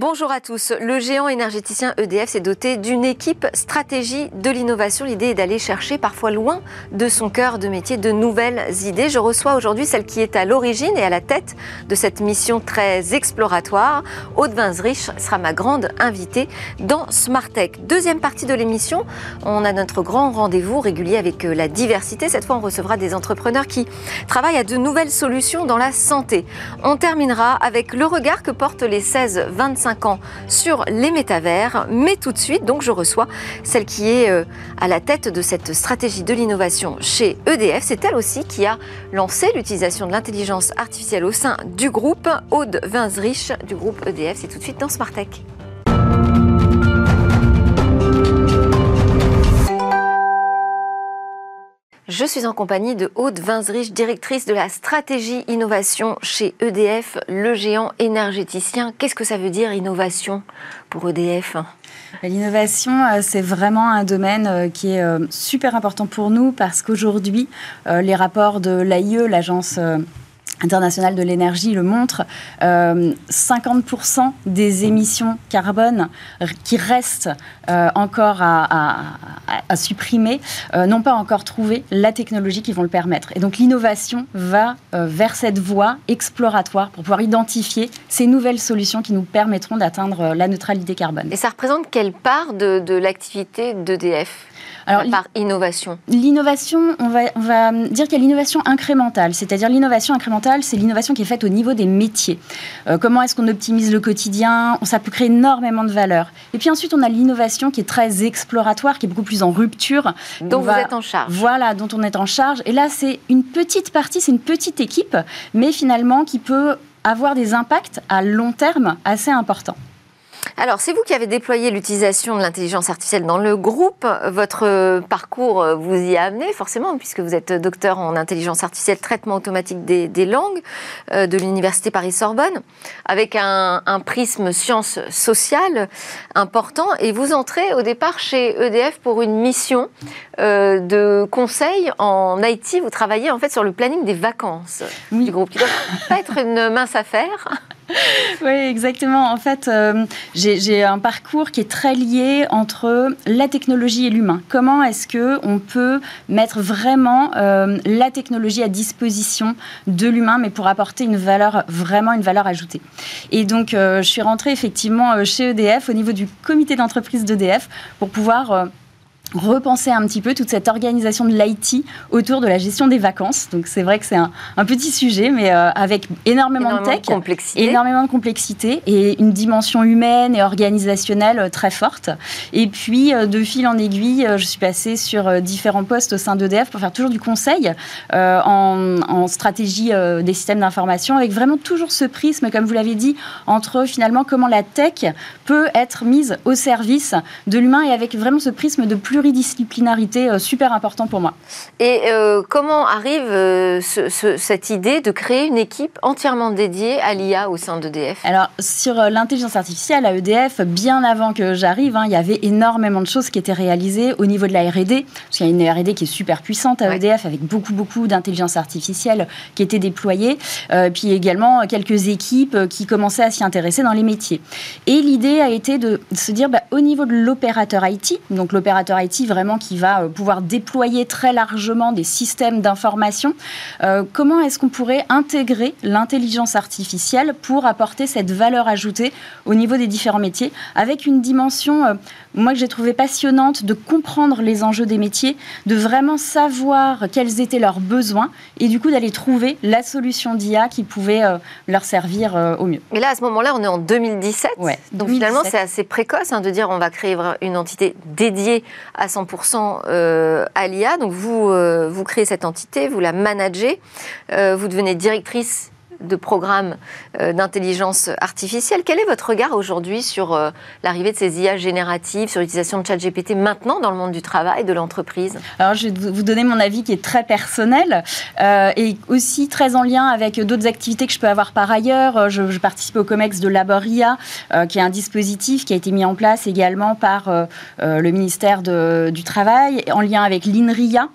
Bonjour à tous. Le géant énergéticien EDF s'est doté d'une équipe stratégie de l'innovation. L'idée est d'aller chercher parfois loin de son cœur de métier de nouvelles idées. Je reçois aujourd'hui celle qui est à l'origine et à la tête de cette mission très exploratoire. Aude Winsrich sera ma grande invitée dans Smartech. Deuxième partie de l'émission, on a notre grand rendez-vous régulier avec euh, la diversité. Cette fois, on recevra des entrepreneurs qui travaillent à de nouvelles solutions dans la santé. On terminera avec le regard que portent les 16-25 ans sur les métavers. Mais tout de suite, donc, je reçois celle qui est euh, à la tête de cette stratégie de l'innovation chez EDF. C'est elle aussi qui a lancé l'utilisation de l'intelligence artificielle au sein du groupe. Aude Winsrich du groupe EDF. C'est tout de suite dans Smartech. Je suis en compagnie de Aude Winsrich, directrice de la stratégie innovation chez EDF, le géant énergéticien. Qu'est-ce que ça veut dire innovation pour EDF L'innovation, euh, c'est vraiment un domaine euh, qui est euh, super important pour nous parce qu'aujourd'hui, les rapports de l'AIE, l'agence international de l'énergie le montre, 50% euh, des émissions carbone qui restent euh, encore à, supprimer euh, n'ont pas encore trouvé la technologie qui vont le permettre. Et donc l'innovation va vers cette voie exploratoire pour pouvoir identifier ces nouvelles solutions qui nous permettront d'atteindre la neutralité carbone. Et ça représente quelle part de, de l'activité d'EDF alors, par innovation L'innovation, on va, on va dire qu'il y a l'innovation incrémentale. C'est-à-dire l'innovation incrémentale, c'est l'innovation qui est faite au niveau des métiers. Euh, comment est-ce qu'on optimise le quotidien? Ça peut créer énormément de valeur. Et puis ensuite, on a l'innovation qui est très exploratoire, qui est beaucoup plus en rupture. Dont vous êtes en charge. Voilà, dont on est en charge. Et là, c'est une petite partie, c'est une petite équipe, mais finalement qui peut avoir des impacts à long terme assez importants. Alors, c'est vous qui avez déployé l'utilisation de l'intelligence artificielle dans le groupe. Votre parcours vous y a amené, forcément, puisque vous êtes docteur en intelligence artificielle, traitement automatique des, langues euh, de l'Université Paris-Sorbonne, avec un, prisme sciences sociales important. Et vous entrez au départ chez EDF pour une mission euh, de conseil en IT. Vous travaillez en fait sur le planning des vacances du groupe, qui ne doit pas être une mince affaire. oui, exactement. En fait, euh, j'ai un parcours qui est très lié entre la technologie et l'humain. Comment est-ce que on peut mettre vraiment euh, la technologie à disposition de l'humain, mais pour apporter une valeur, vraiment une valeur ajoutée? Et donc, euh, je suis rentrée effectivement chez EDF au niveau du comité d'entreprise d'EDF pour pouvoir repenser un petit peu toute cette organisation de l'IT autour de la gestion des vacances. Donc c'est vrai que c'est un, petit sujet, mais euh, avec énormément, de tech, énormément de complexité et une dimension humaine et organisationnelle euh, très forte. Et puis euh, de fil en aiguille, je suis passée sur différents postes au sein d'EDF pour faire toujours du conseil en, en, stratégie des systèmes d'information, avec vraiment toujours ce prisme, comme vous l'avez dit, entre finalement comment la tech peut être mise au service de l'humain et avec vraiment ce prisme de plus pluridisciplinarité euh, super important pour moi. Et euh, comment arrive euh, cette idée de créer une équipe entièrement dédiée à l'IA au sein d'EDF Alors, sur l'intelligence artificielle à EDF, bien avant que j'arrive, hein, il y avait énormément de choses qui étaient réalisées au niveau de la R&D, parce qu'il y a une R&D qui est super puissante à EDF, avec beaucoup, beaucoup d'intelligence artificielle qui était déployée, puis également quelques équipes qui commençaient à s'y intéresser dans les métiers. Et l'idée a été de se dire, bah, au niveau de l'opérateur IT, donc l'opérateur IT vraiment qui va euh, pouvoir déployer très largement des systèmes d'information. Euh, comment est-ce qu'on pourrait intégrer l'intelligence artificielle pour apporter cette valeur ajoutée au niveau des différents métiers avec une dimension, euh, moi que j'ai trouvé passionnante, de comprendre les enjeux des métiers, de vraiment savoir quels étaient leurs besoins et du coup d'aller trouver la solution d'IA qui pouvait leur servir au mieux. Mais là, à ce moment-là, on est en 2017. Ouais, donc finalement, c'est assez précoce hein, de dire on va créer une entité dédiée à 100% euh, à l'IA. Donc vous, euh, vous créez cette entité, vous la managez, euh, vous devenez directrice de programmes euh, d'intelligence artificielle. Quel est votre regard aujourd'hui sur euh, l'arrivée de ces IA génératives, sur l'utilisation de ChatGPT maintenant dans le monde du travail, de l'entreprise? Alors, je vais vous donner mon avis qui est très personnel euh, et aussi très en lien avec d'autres activités que je peux avoir par ailleurs. Je, participe au COMEX de Laboria, qui est un dispositif qui a été mis en place également par le ministère du Travail, en lien avec l'INRIA,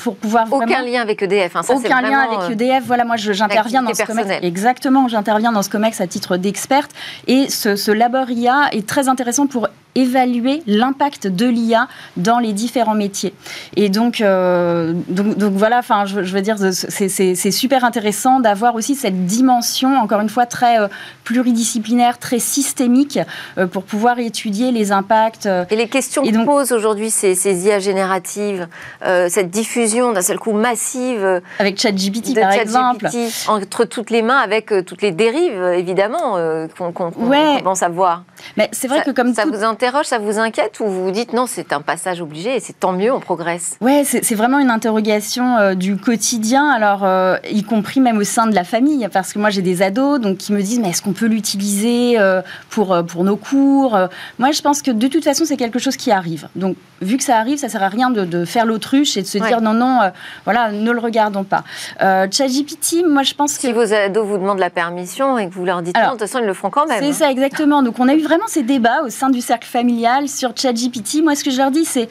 pour pouvoir Aucun lien avec EDF, hein, ça, Aucun lien avec EDF. Voilà, moi, j'interviens j'interviens dans ce COMEX. Exactement, j'interviens dans ce COMEX à titre d'experte. Et ce, ce labor IA est très intéressant pour évaluer l'impact de l'IA dans les différents métiers. Et donc, euh, donc, voilà, enfin, je, veux dire, c'est super intéressant d'avoir aussi cette dimension, encore une fois, très euh, pluridisciplinaire, très systémique, euh, pour pouvoir étudier les impacts. Et les questions que posent aujourd'hui ces, ces, IA génératives, cette diffusion d'un seul coup massive. Avec ChatGPT, par exemple. Entre toutes les mains, avec toutes les dérives, évidemment, qu'on commence à voir. Mais c'est vrai que comme ça vous ça vous inquiète ou vous vous dites non, c'est un passage obligé et c'est tant mieux, on progresse? Ouais, c'est vraiment une interrogation euh, du quotidien, alors euh, y compris même au sein de la famille, parce que moi j'ai des ados donc qui me disent mais est-ce qu'on peut l'utiliser euh, pour, pour nos cours Moi je pense que de toute façon c'est quelque chose qui arrive. Donc vu que ça arrive, ça sert à rien de, faire l'autruche et de se dire non, non, voilà, ne le regardons pas. ChatGPT, moi je pense. Si vos ados vous demandent la permission et que vous leur dites non, de toute façon ils le feront quand même. C'est ça, exactement. Donc on a eu vraiment ces débats au sein du cercle familial sur ChatGPT. Moi, ce que je leur dis, c'est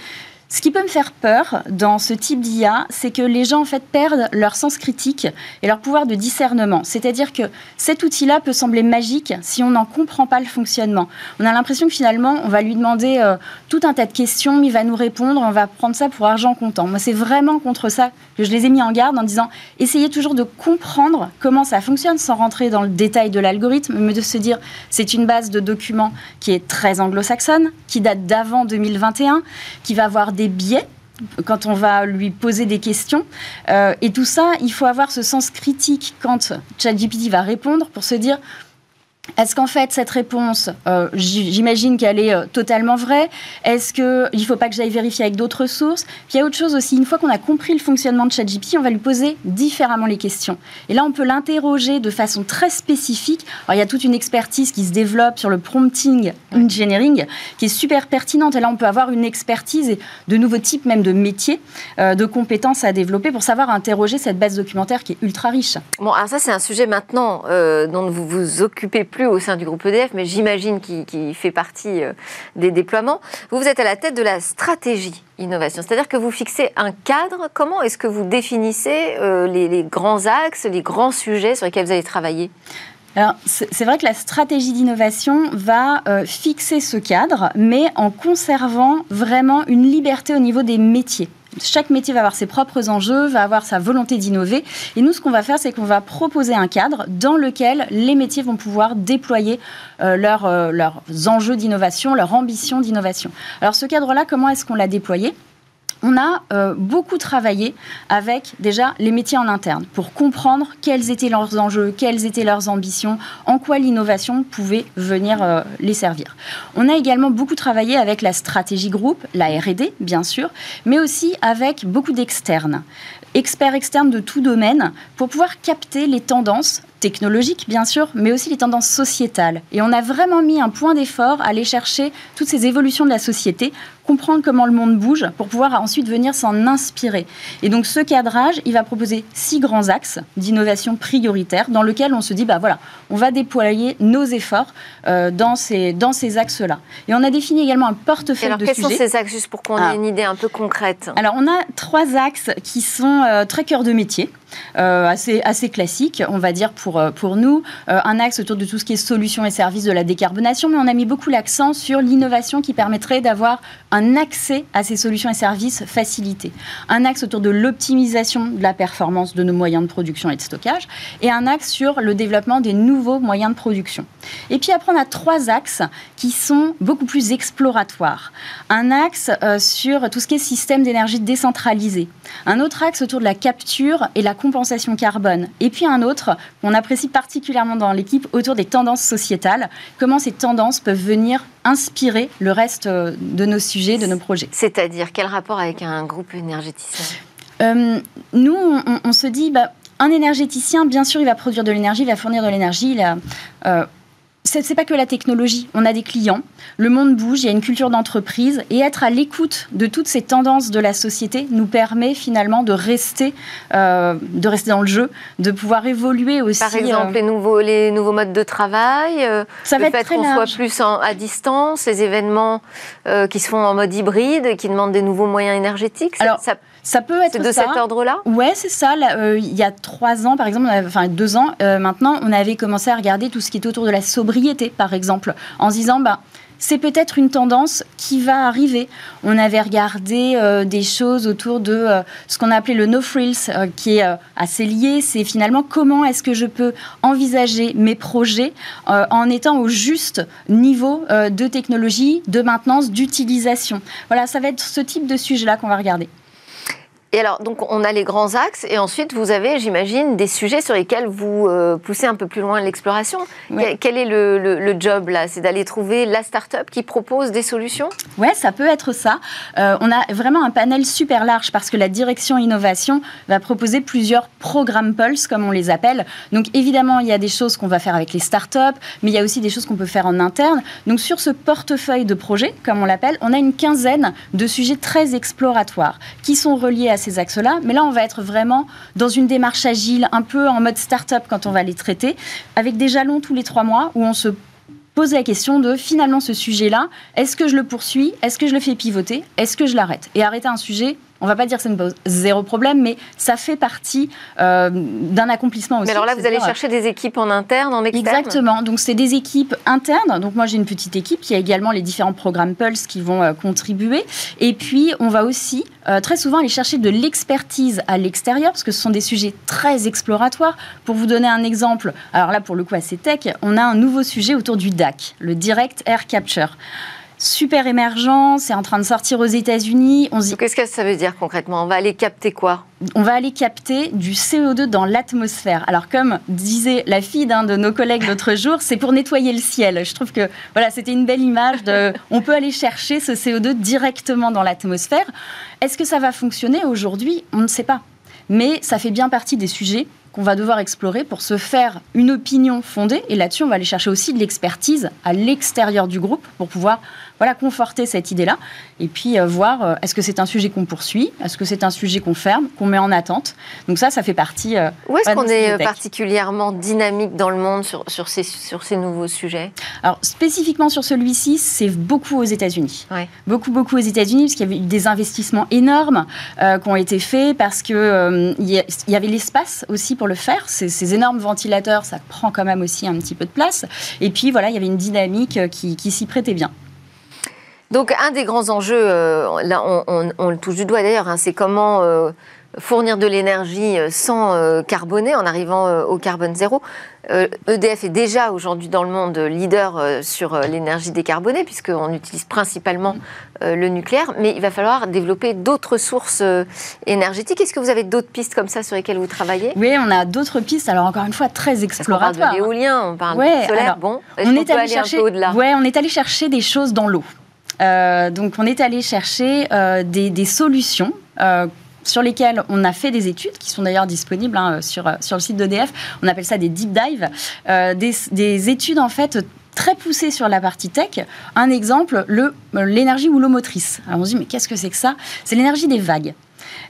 ce qui peut me faire peur dans ce type d'IA, c'est que les gens en fait perdent leur sens critique et leur pouvoir de discernement. C'est-à-dire que cet outil-là peut sembler magique si on n'en comprend pas le fonctionnement. On a l'impression que finalement, on va lui demander euh, tout un tas de questions, il va nous répondre, on va prendre ça pour argent comptant. Moi, c'est vraiment contre ça que je les ai mis en garde en disant essayez toujours de comprendre comment ça fonctionne sans rentrer dans le détail de l'algorithme, mais de se dire c'est une base de documents qui est très anglo-saxonne, qui date d'avant 2021, qui va avoir des biais quand on va lui poser des questions. Euh, et tout ça, il faut avoir ce sens critique quand ChatGPT va répondre pour se dire est-ce qu'en fait, cette réponse, euh, j'imagine qu'elle est euh, totalement vraie Est-ce qu'il ne faut pas que j'aille vérifier avec d'autres sources Puis il y a autre chose aussi, une fois qu'on a compris le fonctionnement de ChatGPT, on va lui poser différemment les questions. Et là, on peut l'interroger de façon très spécifique. Alors, il y a toute une expertise qui se développe sur le prompting engineering qui est super pertinente. Et là, on peut avoir une expertise et de nouveaux types même de métiers, euh, de compétences à développer pour savoir interroger cette base documentaire qui est ultra riche. Bon, alors ça, c'est un sujet maintenant dont vous vous occupez plus au sein du groupe EDF, mais j'imagine qu'il fait partie euh, des déploiements. Vous, vous êtes à la tête de la stratégie innovation, c'est-à-dire que vous fixez un cadre. Comment est-ce que vous définissez euh, les, grands axes, les grands sujets sur lesquels vous allez travailler? Alors, c'est vrai que la stratégie d'innovation va euh, fixer ce cadre, mais en conservant vraiment une liberté au niveau des métiers. Chaque métier va avoir ses propres enjeux, va avoir sa volonté d'innover. Et nous, ce qu'on va faire, c'est qu'on va proposer un cadre dans lequel les métiers vont pouvoir déployer euh, euh, leurs enjeux d'innovation, leur ambition d'innovation. Alors ce cadre-là, comment est-ce qu'on l'a déployé? On a euh, beaucoup travaillé avec déjà les métiers en interne pour comprendre quels étaient leurs enjeux, quelles étaient leurs ambitions, en quoi l'innovation pouvait venir euh, les servir. On a également beaucoup travaillé avec la stratégie groupe, la RD bien sûr, mais aussi avec beaucoup d'externes experts externes de tout domaine pour pouvoir capter les tendances technologiques, bien sûr, mais aussi les tendances sociétales. Et on a vraiment mis un point d'effort à aller chercher toutes ces évolutions de la société, comprendre comment le monde bouge pour pouvoir ensuite venir s'en inspirer. Et donc ce cadrage, il va proposer six grands axes d'innovation prioritaire dans lesquels on se dit, bah voilà, on va déployer nos efforts euh, dans ces, dans ces axes-là. Et on a défini également un portefeuille alors, de sujets. Quels sont ces axes, juste pour qu'on ait ah. une idée un peu concrète? Alors on a trois axes qui sont euh, très cœur de métier. Euh, assez, assez classique, on va dire, pour, pour nous. Euh, un axe autour de tout ce qui est solutions et services de la décarbonation, mais on a mis beaucoup l'accent sur l'innovation qui permettrait d'avoir un accès à ces solutions et services facilités. Un axe autour de l'optimisation de la performance de nos moyens de production et de stockage, et un axe sur le développement des nouveaux moyens de production. Et puis après, on a trois axes qui sont beaucoup plus exploratoires. Un axe sur tout ce qui est système d'énergie décentralisé. Un autre axe autour de la capture et la compensation carbone. Et puis un autre qu'on apprécie particulièrement dans l'équipe autour des tendances sociétales, comment ces tendances peuvent venir inspirer le reste euh, de nos sujets, de nos projets. C'est-à-dire, quel rapport avec un groupe énergéticien? Euh, Nous, on, se dit, bah, un énergéticien, bien sûr, il va produire de l'énergie, il va fournir de l'énergie, il a, euh, c'est pas que la technologie. On a des clients, le monde bouge, il y a une culture d'entreprise et être à l'écoute de toutes ces tendances de la société nous permet finalement de rester, euh, de rester dans le jeu, de pouvoir évoluer aussi. Par exemple, euh, les, nouveaux, les nouveaux modes de travail, euh, ça le va fait qu'on soit plus à distance, les événements qui se font en mode hybride, qui demandent des nouveaux moyens énergétiques. Alors, ça peut être de cet ordre-là Ouais, c'est ça. Euh, il y a trois ans, par exemple, enfin deux ans maintenant, on avait commencé à regarder tout ce qui est autour de la sobriété, par exemple, en se disant, bah, c'est peut-être une tendance qui va arriver. On avait regardé euh, des choses autour de euh, ce qu'on a appelé le no frills, euh, qui est assez lié. C'est finalement comment est-ce que je peux envisager mes projets en étant au juste niveau de technologie, de maintenance, d'utilisation. Voilà, ça va être ce type de sujet-là qu'on va regarder. Et alors, donc, on a les grands axes, et ensuite, vous avez, j'imagine, des sujets sur lesquels vous euh, poussez un peu plus loin l'exploration. Quel est le, job, là? C'est d'aller trouver la start-up qui propose des solutions? Ouais, ça peut être ça. Euh, on a vraiment un panel super large, parce que la direction innovation va proposer plusieurs programmes Pulse, comme on les appelle. Donc, évidemment, il y a des choses qu'on va faire avec les start-up, mais il y a aussi des choses qu'on peut faire en interne. Donc, sur ce portefeuille de projets, comme on l'appelle, on a une quinzaine de sujets très exploratoires, qui sont reliés à ces axes-là. Mais là, on va être vraiment dans une démarche agile, un peu en mode start-up quand on va les traiter, avec des jalons tous les trois mois où on se pose la question de finalement ce sujet-là, est-ce que je le poursuis? Est-ce que je le fais pivoter? Est-ce que je l'arrête? Et arrêter un sujet, on va pas dire que ça ne pose zéro problème, mais ça fait partie euh, d'un accomplissement aussi. Mais alors là, vous allez chercher des équipes en interne, en externe Exactement. Donc, c'est des équipes internes. Donc, moi, j'ai une petite équipe qui a également les différents programmes Pulse qui vont euh, contribuer. Et puis, on va aussi euh, très souvent aller chercher de l'expertise à l'extérieur, parce que ce sont des sujets très exploratoires. Pour vous donner un exemple, alors là, pour le coup, assez tech, on a un nouveau sujet autour du DAC, le Direct Air Capture super émergent, c'est en train de sortir aux États-Unis. Qu'est-ce que ça veut dire concrètement On va aller capter quoi? On va aller capter du CO2 dans l'atmosphère. Alors comme disait la fille d'un de nos collègues l'autre jour, c'est pour nettoyer le ciel. Je trouve que voilà, c'était une belle image de on peut aller chercher ce CO2 directement dans l'atmosphère. Est-ce que ça va fonctionner aujourd'hui? On ne sait pas. Mais ça fait bien partie des sujets qu'on va devoir explorer pour se faire une opinion fondée. Et là-dessus, on va aller chercher aussi de l'expertise à l'extérieur du groupe pour pouvoir voilà, conforter cette idée-là. Et puis euh, voir, euh, est-ce que c'est un sujet qu'on poursuit Est-ce que c'est un sujet qu'on ferme, qu'on met en attente Donc ça, ça fait partie... Euh, Où est-ce qu'on est, particulièrement dynamique dans le monde sur, sur, ces, sur ces nouveaux sujets? Alors, spécifiquement sur celui-ci, c'est beaucoup aux États-Unis. Beaucoup, beaucoup aux États-Unis, parce qu'il y avait eu des investissements énormes qui ont été faits, parce qu'il il y, avait l'espace aussi pour le faire. Ces, ces, énormes ventilateurs, ça prend quand même aussi un petit peu de place. Et puis, voilà, il y avait une dynamique qui, qui s'y prêtait bien. Donc un des grands enjeux, euh, là on, le touche du doigt d'ailleurs, hein, c'est comment euh, fournir de l'énergie euh, sans carboner en arrivant au carbone zéro. EDF e est déjà aujourd'hui dans le monde leader sur l'énergie décarbonée puisqu'on utilise principalement le nucléaire, mais il va falloir développer d'autres sources énergétiques. Est-ce que vous avez d'autres pistes comme ça sur lesquelles vous travaillez? Oui, on a d'autres pistes, alors encore une fois très exploratoires. on parle de l'éolien, on parle de solaire, bon, on est, allé chercher, ouais, on est allé chercher des choses dans l'eau. Euh, donc on est allé chercher euh, des, solutions euh, sur lesquelles on a fait des études, qui sont d'ailleurs disponibles hein, sur, sur le site d'EDF. On appelle ça des deep dives. Des, des, études, en fait, très poussées sur la partie tech. Un exemple, l'énergie houlomotrice. Alors on se dit, mais qu'est-ce que c'est que ça? C'est l'énergie des vagues.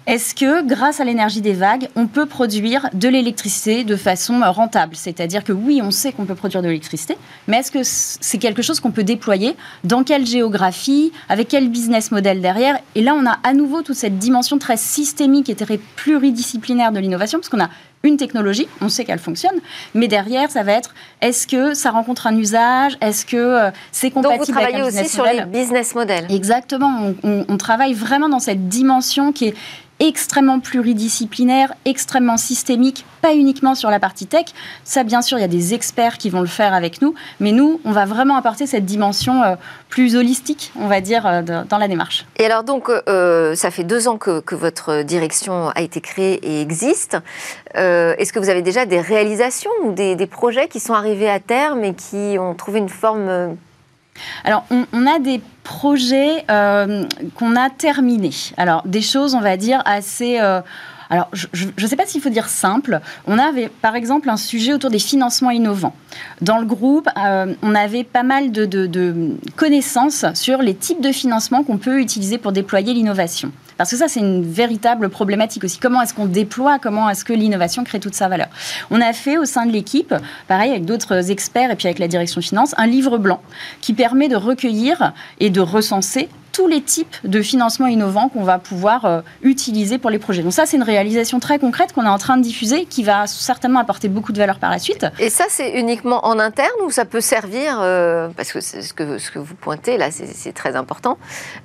Est-ce que, grâce à l'énergie des vagues, on peut produire de l'électricité de façon rentable? C'est-à-dire que oui, on sait qu'on peut produire de l'électricité, mais est-ce que c'est quelque chose qu'on peut déployer? Dans quelle géographie? Avec quel business model derrière? Et là, on a à nouveau toute cette dimension très systémique et très pluridisciplinaire de l'innovation, parce qu'on a une technologie, on sait qu'elle fonctionne, mais derrière, ça va être est-ce que ça rencontre un usage Est-ce que euh, c'est compatible Donc vous travaillez aussi sur les business models. Exactement, on, travaille vraiment dans cette dimension qui est extrêmement pluridisciplinaire, extrêmement systémique, pas uniquement sur la partie tech. Ça, bien sûr, il y a des experts qui vont le faire avec nous, mais nous, on va vraiment apporter cette dimension euh, plus holistique, on va dire, euh, dans la démarche. Et alors, donc, euh, ça fait deux ans que, votre direction a été créée et existe. Est-ce que vous avez déjà des réalisations ou des, des, projets qui sont arrivés à terme et qui ont trouvé une forme alors, on, a des projets euh, qu'on a terminés. Alors, des choses, on va dire, assez... Euh, alors, je ne sais pas s'il faut dire simple. On avait, par exemple, un sujet autour des financements innovants. Dans le groupe, euh, on avait pas mal de, de connaissances sur les types de financements qu'on peut utiliser pour déployer l'innovation. Parce que ça, c'est une véritable problématique aussi. Comment est-ce qu'on déploie Comment est-ce que l'innovation crée toute sa valeur? On a fait au sein de l'équipe, pareil avec d'autres experts et puis avec la direction finance, un livre blanc qui permet de recueillir et de recenser tous les types de financements innovants qu'on va pouvoir euh, utiliser pour les projets. Donc ça, c'est une réalisation très concrète qu'on est en train de diffuser, qui va certainement apporter beaucoup de valeur par la suite. Et ça, c'est uniquement en interne ou ça peut servir, euh, parce que ce que, ce que vous pointez là, c'est très important,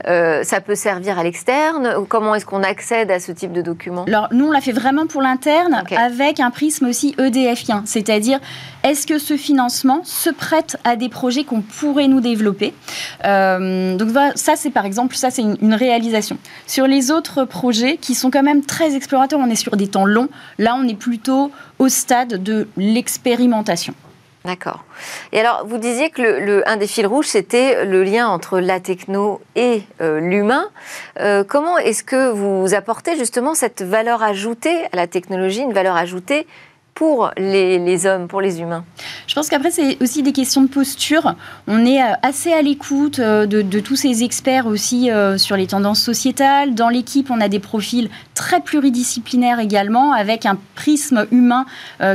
euh, ça peut servir à l'externe Comment est-ce qu'on accède à ce type de document Alors, nous, on l'a fait vraiment pour l'interne, avec un prisme aussi EDFien, c'est-à-dire est-ce que ce financement se prête à des projets qu'on pourrait nous développer? Donc ça, c'est par exemple, ça c'est une, réalisation. Sur les autres projets qui sont quand même très explorateurs, on est sur des temps longs. Là, on est plutôt au stade de l'expérimentation. D'accord. Et alors, vous disiez que un des fils rouges, c'était le lien entre la techno et euh, l'humain. Euh, comment est-ce que vous apportez justement cette valeur ajoutée à la technologie, une valeur ajoutée pour les, hommes, pour les humains Je pense qu'après, c'est aussi des questions de posture. On est euh, assez à l'écoute euh, de, tous ces experts aussi euh, sur les tendances sociétales. Dans l'équipe, on a des profils très pluridisciplinaires également, avec un prisme humain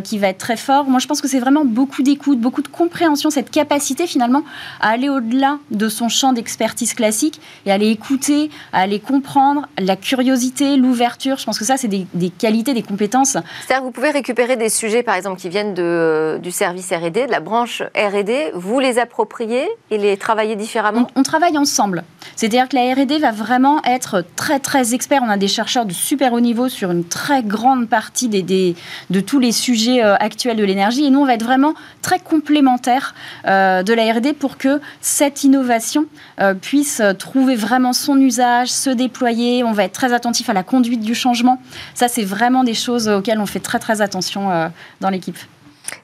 qui va être très fort. Moi, je pense que c'est vraiment beaucoup d'écoute, beaucoup de compréhension, cette capacité finalement à aller au-delà de son champ d'expertise classique et à aller écouter, à aller comprendre, la curiosité, l'ouverture. Je pense que ça, c'est des, des qualités, des compétences. C'est-à-dire vous pouvez récupérer des sujets, par exemple, qui viennent de, du service R&D, de la branche R&D, vous les appropriez et les travaillez différemment on, travaille ensemble. C'est-à-dire que la R&D va vraiment être très, très expert. On a des chercheurs de super haut niveau sur une très grande partie des, de tous les sujets euh, actuels de l'énergie. Et nous, on va être vraiment très complémentaires euh, de la R&D pour que cette innovation euh, puisse trouver vraiment son usage, se déployer. On va être très attentif à la conduite du changement. Ça, c'est vraiment des choses auxquelles on fait très, très attention euh, dans l'équipe.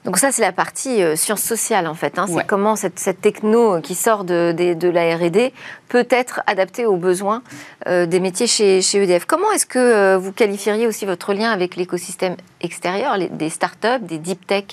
Donc ça, c'est la partie euh, sciences sociales, en fait. Hein. C'est comment cette, techno qui sort de, de, la R&D peut être adaptée aux besoins euh, des métiers chez, chez EDF. Comment est-ce que vous qualifieriez aussi votre lien avec l'écosystème extérieur, des startups, des deep tech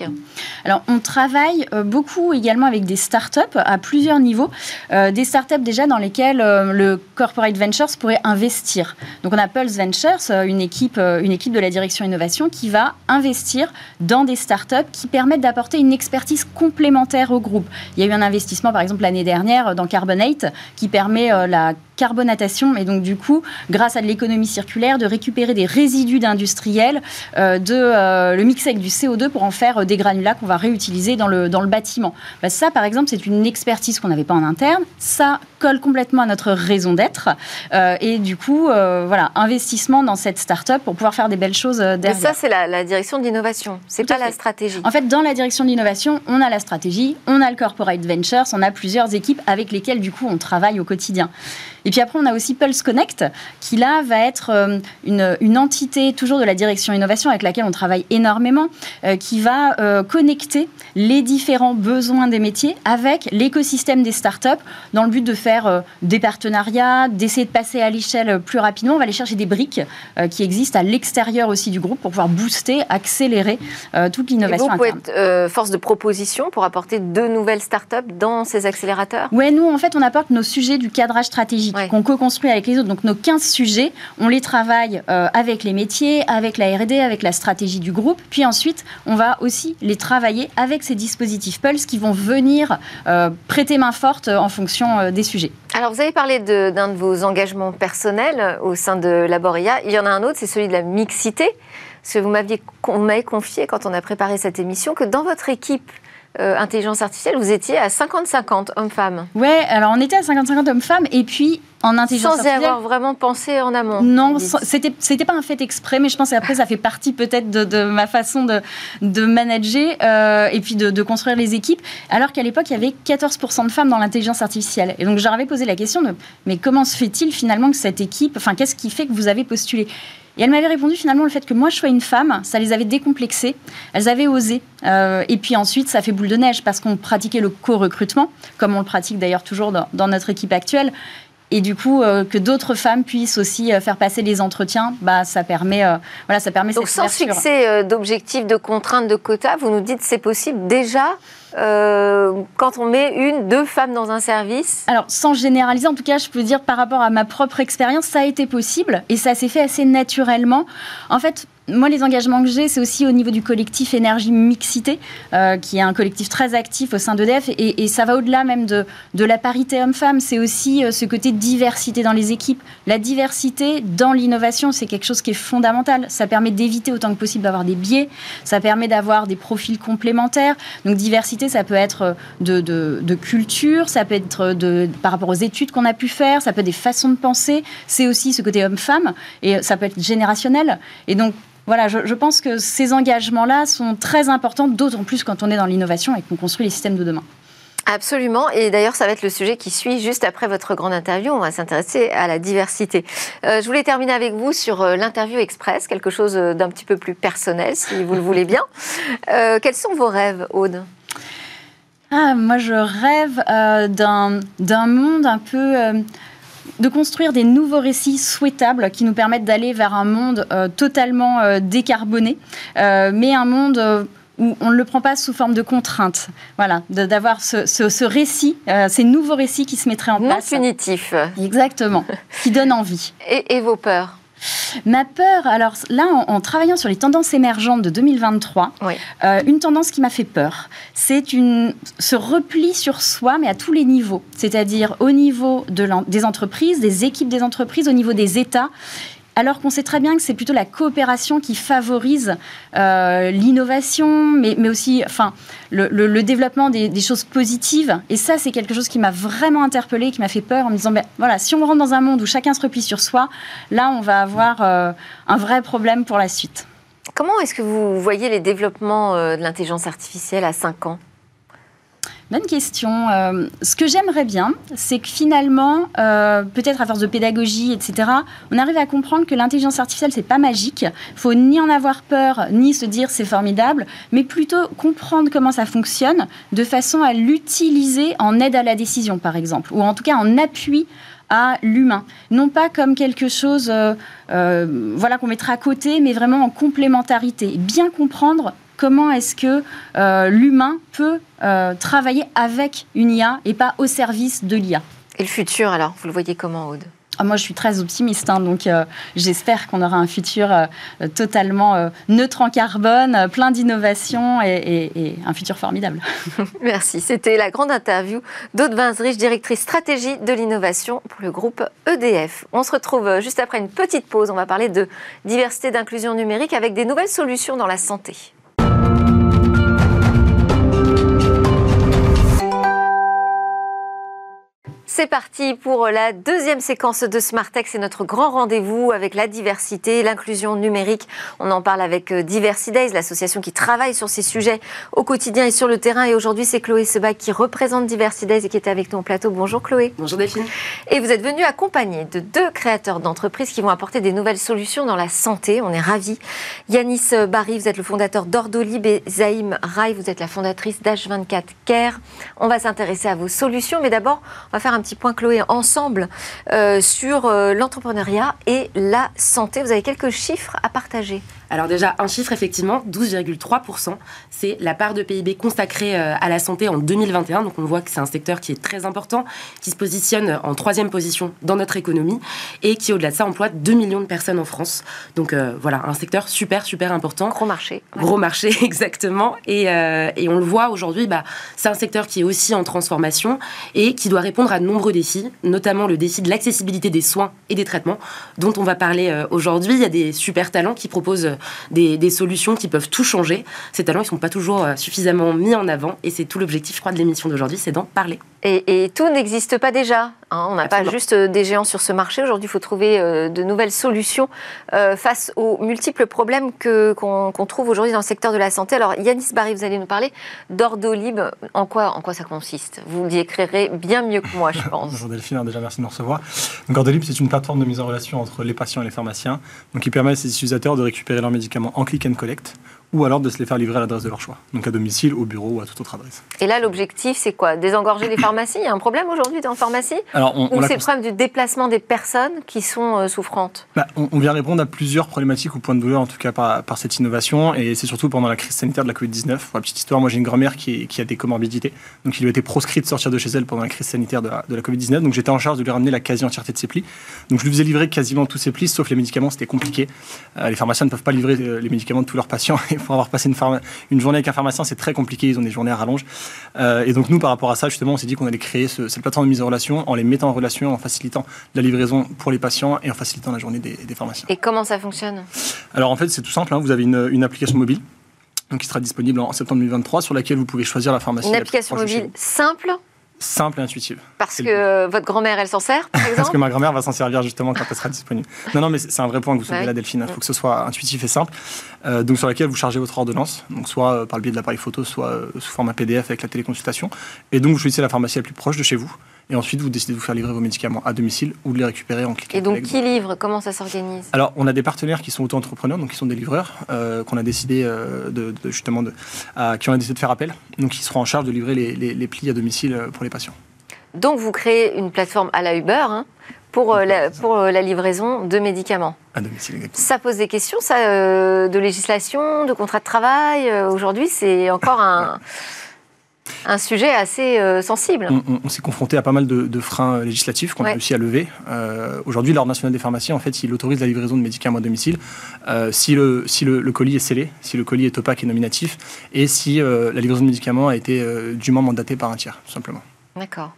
Alors, on travaille beaucoup également avec des startups à plusieurs niveaux. des startups déjà dans lesquelles le corporate ventures pourrait investir. Donc, on a Pulse Ventures, une équipe, une équipe de la direction innovation qui va investir dans des startups qui permettent d'apporter une expertise complémentaire au groupe. Il y a eu un investissement, par exemple, l'année dernière dans Carbonate qui permet euh, la carbonatation et donc du coup, grâce à de l'économie circulaire, de récupérer des résidus d'industriels, euh, de euh, le mixer avec du CO2 pour en faire des granulats qu'on va réutiliser dans le, dans le bâtiment. Bah, ça, par exemple, c'est une expertise qu'on n'avait pas en interne. Ça colle complètement à notre raison d'être. et du coup, voilà, investissement dans cette start-up pour pouvoir faire des belles choses derrière. Et ça, c'est la, direction d'innovation. C'est pas la stratégie. En fait, dans la direction d'innovation, on a la stratégie, on a le corporate ventures, on a plusieurs équipes avec lesquelles, du coup, on travaille au quotidien. Et puis après, on a aussi Pulse Connect, qui là va être euh, une, une, entité toujours de la direction innovation avec laquelle on travaille énormément, euh, qui va euh, connecter les différents besoins des métiers avec l'écosystème des startups dans le but de faire des partenariats, d'essayer de passer à l'échelle plus rapidement. On va aller chercher des briques qui existent à l'extérieur aussi du groupe pour pouvoir booster, accélérer toute l'innovation. Vous pouvez être force de proposition pour apporter de nouvelles startups dans ces accélérateurs? Oui, nous en fait on apporte nos sujets du cadrage stratégique qu'on co-construit avec les autres. Donc nos 15 sujets, on les travaille euh, avec les métiers, avec la R&D, avec la stratégie du groupe. Puis ensuite, on va aussi les travailler avec ces dispositifs Pulse qui vont venir euh, prêter main forte en fonction euh, des sujets. Alors vous avez parlé d'un de, vos engagements personnels au sein de Laboria. Il y en a un autre, c'est celui de la mixité. Ce que vous m'aviez confié quand on a préparé cette émission, que dans votre équipe, euh, intelligence artificielle, vous étiez à 50-50 hommes-femmes. Ouais, alors on était à 50-50 hommes-femmes et puis en intelligence Sans y avoir vraiment pensé en amont. Non, c'était c'était pas un fait exprès, mais je pense qu'après ça fait partie peut-être de, ma façon de, de manager euh, et puis de, construire les équipes. Alors qu'à l'époque il y avait 14% de femmes dans l'intelligence artificielle. Et donc j'avais posé la question de mais comment se fait-il finalement que cette équipe, enfin qu'est-ce qui fait que vous avez postulé? Et elle m'avait répondu finalement le fait que moi je sois une femme, ça les avait décomplexées, elles avaient osé. Euh, et puis ensuite, ça fait boule de neige parce qu'on pratiquait le co-recrutement, comme on le pratique d'ailleurs toujours dans, notre équipe actuelle. Et du coup, euh, que d'autres femmes puissent aussi euh, faire passer les entretiens, bah, ça permet, voilà, ça permet. Donc sans fixer d'objectifs, de contraintes, de quotas, vous nous dites c'est possible déjà euh, quand on met une, deux femmes dans un service Alors, sans généraliser, en tout cas, je peux dire par rapport à ma propre expérience, ça a été possible et ça s'est fait assez naturellement. En fait, moi, les engagements que j'ai, c'est aussi au niveau du collectif Énergie Mixité, euh, qui est un collectif très actif au sein d'EDF. Et, et, ça va au-delà même de, de, la parité homme-femme. C'est aussi euh, ce côté diversité dans les équipes. La diversité dans l'innovation, c'est quelque chose qui est fondamental. Ça permet d'éviter autant que possible d'avoir des biais. Ça permet d'avoir des profils complémentaires. Donc, diversité, ça peut être de, de, de culture, ça peut être de, par rapport aux études qu'on a pu faire, ça peut être des façons de penser. C'est aussi ce côté homme-femme. Et ça peut être générationnel. Et donc, voilà, je, pense que ces engagements-là sont très importants, d'autant plus quand on est dans l'innovation et qu'on construit les systèmes de demain. Absolument. Et d'ailleurs, ça va être le sujet qui suit juste après votre grande interview. On va s'intéresser à la diversité. Euh, je voulais terminer avec vous sur euh, l'interview express, quelque chose euh, d'un petit peu plus personnel, si vous le voulez bien. quels sont vos rêves, Aude? Ah, Moi, je rêve d'un monde un peu de construire des nouveaux récits souhaitables qui nous permettent d'aller vers un monde euh, totalement euh, décarboné, euh, mais un monde où on ne le prend pas sous forme de contrainte. Voilà, d'avoir ce, récit, ces nouveaux récits qui se mettraient en place. Non punitif. Exactement, qui donnent envie. et vos peurs? Ma peur, alors là, en, travaillant sur les tendances émergentes de 2023, euh, une tendance qui m'a fait peur, c'est ce repli sur soi, mais à tous les niveaux, c'est-à-dire au niveau des entreprises, des équipes des entreprises, au niveau des États alors qu'on sait très bien que c'est plutôt la coopération qui favorise euh, l'innovation, mais, aussi enfin, le, développement des, choses positives. Et ça, c'est quelque chose qui m'a vraiment interpellée, qui m'a fait peur en me disant, ben, voilà, si on rentre dans un monde où chacun se replie sur soi, là, on va avoir euh, un vrai problème pour la suite. Comment est-ce que vous voyez les développements euh, de l'intelligence artificielle à 5 ans? Bonne question. Euh, ce que j'aimerais bien, c'est que finalement, euh, peut-être à force de pédagogie, etc., on arrive à comprendre que l'intelligence artificielle, c'est pas magique. Il faut ni en avoir peur, ni se dire c'est formidable, mais plutôt comprendre comment ça fonctionne de façon à l'utiliser en aide à la décision, par exemple, ou en tout cas en appui à l'humain. Non pas comme quelque chose euh, voilà, qu'on mettra à côté, mais vraiment en complémentarité. Bien comprendre comment est-ce que euh, l'humain peut euh, travailler avec une IA et pas au service de l'IA. Et le futur, alors, vous le voyez comment, Aude? Ah, moi, je suis très optimiste, hein, donc euh, j'espère qu'on aura un futur totalement neutre en carbone, plein d'innovations et, un futur formidable. Merci. C'était la grande interview d'Aude Vinsrich, directrice stratégie de l'innovation pour le groupe EDF. On se retrouve juste après une petite pause. On va parler de diversité d'inclusion numérique avec des nouvelles solutions dans la santé. C'est parti pour la deuxième séquence de Smartech. C'est notre grand rendez-vous avec la diversité, l'inclusion numérique. On en parle avec euh, Diversidays, l'association qui travaille sur ces sujets au quotidien et sur le terrain. Et aujourd'hui, c'est Chloé Sebag qui représente Diversidays et qui est avec nous au plateau. Bonjour Chloé. Bonjour Delphine. Et vous êtes venue accompagnée de deux créateurs d'entreprises qui vont apporter des nouvelles solutions dans la santé. On est ravis. Yanis Barry, vous êtes le fondateur d'Ordolib et Zaïm Rai, vous êtes la fondatrice d'H24 Care. On va s'intéresser à vos solutions, mais d'abord, on va faire un petit point, Chloé, ensemble euh, sur euh, l'entrepreneuriat et la santé. Vous avez quelques chiffres à partager. Alors déjà, un chiffre, effectivement, 12,3%, c'est la part de PIB consacrée euh, à la santé en 2021. Donc on voit que c'est un secteur qui est très important, qui se positionne en troisième position dans notre économie et qui, au-delà de ça, emploie 2 millions de personnes en France. Donc euh, voilà, un secteur super, super important. Gros marché. Gros marché, exactement. Et, euh, et on le voit aujourd'hui, bah, c'est un secteur qui est aussi en transformation et qui doit répondre à de nombreux défis, notamment le défi de l'accessibilité des soins et des traitements, dont on va parler aujourd'hui. Il y a des super talents qui proposent des, solutions qui peuvent tout changer. Ces talents, ils ne sont pas toujours euh, suffisamment mis en avant et c'est tout l'objectif, je crois, de l'émission d'aujourd'hui, c'est d'en parler. Et, tout n'existe pas déjà. Hein. on n'a pas juste euh, des géants sur ce marché. Aujourd'hui, il faut trouver euh, de nouvelles solutions face aux multiples problèmes qu'on trouve aujourd'hui dans le secteur de la santé. Alors, Yanis Barry, vous allez nous parler d'Ordolib. En quoi, en quoi ça consiste? Vous l'y écrirez bien mieux que moi, je pense. Bonjour Delphine, déjà merci de nous recevoir. Donc, Ordolib, c'est une plateforme de mise en relation entre les patients et les pharmaciens, donc qui permet à ces utilisateurs de récupérer leurs médicaments en click and collect ou alors de se les faire livrer à l'adresse de leur choix, donc à domicile, au bureau ou à toute autre adresse. Et là, l'objectif, c'est quoi? Désengorger les pharmacies? Il y a un problème aujourd'hui dans pharmacie Alors, on, Ou c'est le problème du déplacement des personnes qui sont euh, souffrantes? Bah, on, on vient répondre à plusieurs problématiques ou points de douleur, en tout cas par, par cette innovation, et c'est surtout pendant la crise sanitaire de la Covid-19. Pour la petite histoire, moi j'ai une grand-mère qui, a des comorbidités, donc il lui a été proscrit de sortir de chez elle pendant la crise sanitaire de la, de la Covid-19, donc j'étais en charge de lui ramener la quasi-entièreté de ses plis. Donc je lui faisais livrer quasiment tous ses plis, sauf les médicaments, c'était compliqué. Euh, les pharmaciens ne peuvent pas livrer euh, les médicaments de tous leurs patients, pour avoir passé une, journée avec un pharmacien, c'est très compliqué, ils ont des journées à rallonge. Euh, et donc nous, par rapport à ça, justement, on s'est dit qu'on allait créer ce- cette plateforme de mise en relation en les mettant en relation, en facilitant la livraison pour les patients et en facilitant la journée des, des pharmaciens. Et comment ça fonctionne? Alors en fait, c'est tout simple. hein. Vous avez une, une application mobile donc, qui sera disponible en septembre 2023 sur laquelle vous pouvez choisir la pharmacie. Une application mobile simple. Simple et intuitive. parce que votre grand-mère, elle s'en sert, par Parce que ma grand-mère va s'en servir justement quand elle sera disponible. Non, non, mais c'est c'est un vrai point que vous soulevez Ouais. là, Delphine. Il faut que ce soit intuitif et simple. Euh, donc sur laquelle vous chargez votre ordonnance, donc soit euh, par le biais de l'appareil photo, soit euh, sous format PDF avec la téléconsultation. Et donc vous choisissez la pharmacie la plus proche de chez vous. Et ensuite, vous décidez de vous faire livrer vos médicaments à domicile ou de les récupérer en cliquant. Et donc, qui livre? Comment ça s'organise? Alors, on a des partenaires qui sont auto-entrepreneurs, donc qui sont des livreurs, euh, qu'on a décidé euh, de, de- justement de, à qui on a décidé de faire appel, donc qui seront en charge de livrer les, les- les plis à domicile euh, pour les patients. Donc, vous créez une plateforme à la Uber hein, pour, la, pour la livraison de médicaments. À domicile, exactement. Ça pose des questions, ça, euh, de législation, de contrat de travail. Aujourd'hui, c'est encore un, un sujet assez euh, sensible. On, on- on s'est confronté à pas mal de, de freins euh, législatifs qu'on Ouais. a réussi à lever. Euh, Aujourd'hui, l'Ordre national des pharmacies, en fait, il autorise la livraison de médicaments à domicile euh, si, le, si le, le colis est scellé, si le colis est opaque et nominatif, et si la livraison de médicaments a été dûment mandatée par un tiers, tout simplement. D'accord.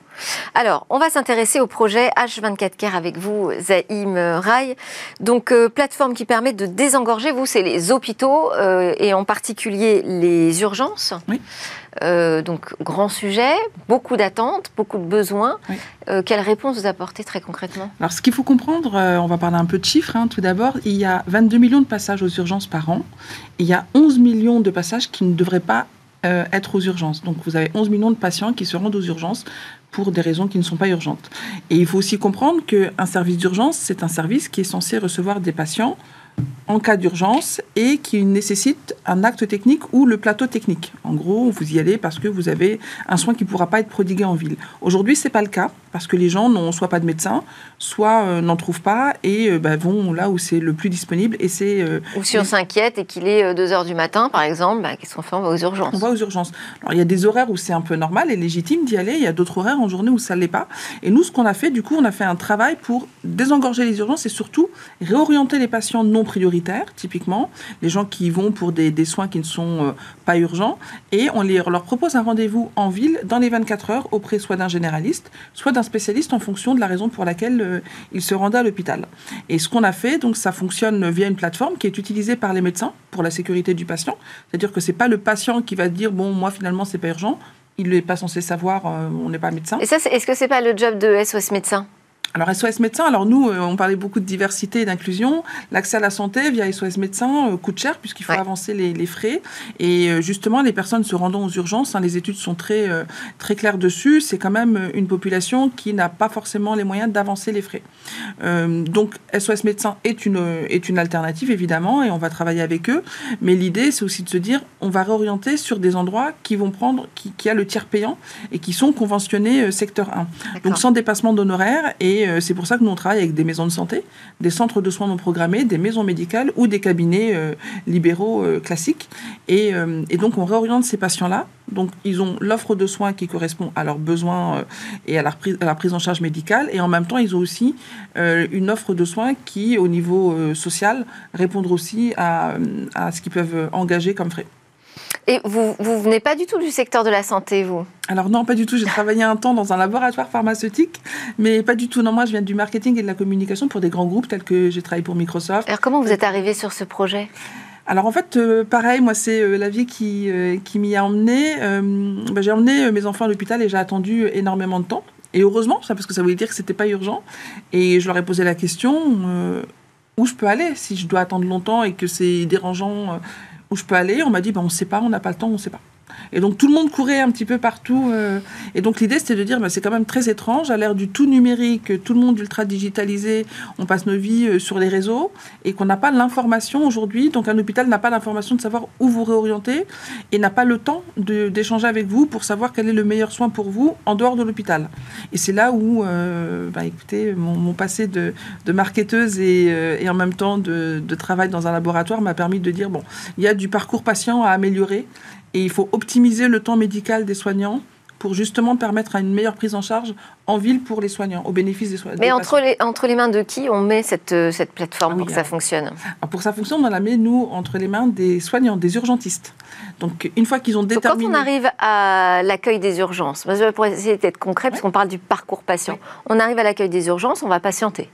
Alors, on va s'intéresser au projet H24 Care avec vous, Zaïm Rai. Donc, euh, plateforme qui permet de désengorger, vous, c'est les hôpitaux euh, et en particulier les urgences. Oui. Euh, donc, grand sujet, beaucoup d'attentes, beaucoup de besoins. Oui. Euh, quelle réponse vous apportez très concrètement? Alors, ce qu'il faut comprendre, euh, on va parler un peu de chiffres. hein, tout d'abord, il y a 22 millions de passages aux urgences par an. Et il y a 11 millions de passages qui ne devraient pas être aux urgences. Donc, vous avez 11 millions de patients qui se rendent aux urgences pour des raisons qui ne sont pas urgentes. Et il faut aussi comprendre qu'un service d'urgence, c'est un service qui est censé recevoir des patients en cas d'urgence et qui nécessite un acte technique ou le plateau technique. En gros, vous y allez parce que vous avez un soin qui ne pourra pas être prodigué en ville. Aujourd'hui, c'est pas le cas parce que les gens n'ont soit pas de médecin, soit euh, n'en trouvent pas et euh, bah, vont là où c'est le plus disponible et c'est euh, Ou si on s'inquiète et qu'il est 2 heures du matin, par exemple, bah, qu'est-ce qu'on fait? On va aux urgences. on va aux urgences. Alors, il y a des horaires où c'est un peu normal et légitime d'y aller. Il y a d'autres horaires en journée où ça ne l'est pas. Et nous, ce qu'on a fait, du coup, on a fait un travail pour désengorger les urgences et surtout réorienter les patients non prioritaires, typiquement, les gens qui vont pour des, soins qui ne sont euh, pas urgents. Et on leur propose un rendez-vous en ville dans les 24 heures auprès soit d'un généraliste, soit d'un spécialiste en fonction de la raison pour laquelle euh, il se rendait à l'hôpital. Et ce qu'on a fait, donc ça fonctionne via une plateforme qui est utilisée par les médecins pour la sécurité du patient. C'est-à-dire que c'est pas le patient qui va dire bon moi finalement c'est pas urgent. Il n'est pas censé savoir, euh, on n'est pas médecin. Et est-ce que c'est pas le job de SOS médecin? Alors SOS médecin, alors nous euh, on parlait beaucoup de diversité et d'inclusion. L'accès à la santé via SOS médecin euh, coûte cher puisqu'il faut Ouais. avancer les, les frais. Et euh, justement les personnes se rendant aux urgences, hein, les études sont très très claires dessus. C'est quand même une population qui n'a pas forcément les moyens d'avancer les frais. Donc SOS médecin est une est une alternative évidemment et on va travailler avec eux. Mais l'idée c'est aussi de se dire on va réorienter sur des endroits qui vont prendre qui, qui a le tiers payant et qui sont conventionnés secteur 1. D'accord. Donc sans dépassement d'honoraires, et euh, c'est pour ça que nous on travaille avec des maisons de santé, des centres de soins non programmés, des maisons médicales ou des cabinets euh, libéraux euh, classiques. Et, donc on réoriente ces patients-là. Donc ils ont l'offre de soins qui correspond à leurs besoins et à la, prise, en charge médicale, et en même temps ils ont aussi une offre de soins qui, au niveau social, répondre aussi à ce qu'ils peuvent engager comme frais. Et vous, vous venez pas du tout du secteur de la santé, vous Alors non, pas du tout. J'ai travaillé un temps dans un laboratoire pharmaceutique, mais pas du tout. Non, moi, je viens du marketing et de la communication pour des grands groupes tels que j'ai travaillé pour Microsoft. Alors, comment vous êtes arrivé sur ce projet? Alors en fait, euh, pareil, moi, c'est euh, la vie qui, euh, qui m'y a emmené. Bah, j'ai emmené mes enfants à l'hôpital et j'ai attendu énormément de temps. Et heureusement, ça, parce que ça voulait dire que c'était pas urgent. Et je leur ai posé la question où je peux aller si je dois attendre longtemps et que c'est dérangeant. Où je peux aller On m'a dit, bah, on ne sait pas, on n'a pas le temps, on ne sait pas. Et donc tout le monde courait un petit peu partout. euh, et donc l'idée c'était de dire, bah, c'est quand même très étrange, à l'ère du tout numérique, tout le monde ultra digitalisé, on passe nos vies euh, sur les réseaux et qu'on n'a pas l'information aujourd'hui. Donc un hôpital n'a pas l'information de savoir où vous réorienter et n'a pas le temps d'échanger avec vous pour savoir quel est le meilleur soin pour vous en dehors de l'hôpital. Et c'est là où, euh, bah, écoutez, mon, passé de, de marketeuse et, en même temps de travail dans un laboratoire m'a permis de dire, bon, il y a du parcours patient à améliorer et il faut optimiser le temps médical des soignants pour justement permettre à une meilleure prise en charge en ville pour les soignants, au bénéfice des soignants. Mais entre les, entre les mains de qui on met cette, euh, cette plateforme Ah pour que ça fonctionne? Pour que ça fonctionne, on la met, nous, entre les mains des soignants, des urgentistes. Donc, une fois qu'ils ont Donc, quand déterminé... on arrive à l'accueil des urgences, pour essayer d'être concret, parce qu'on parle du parcours patient, on arrive à l'accueil des urgences, on va patienter.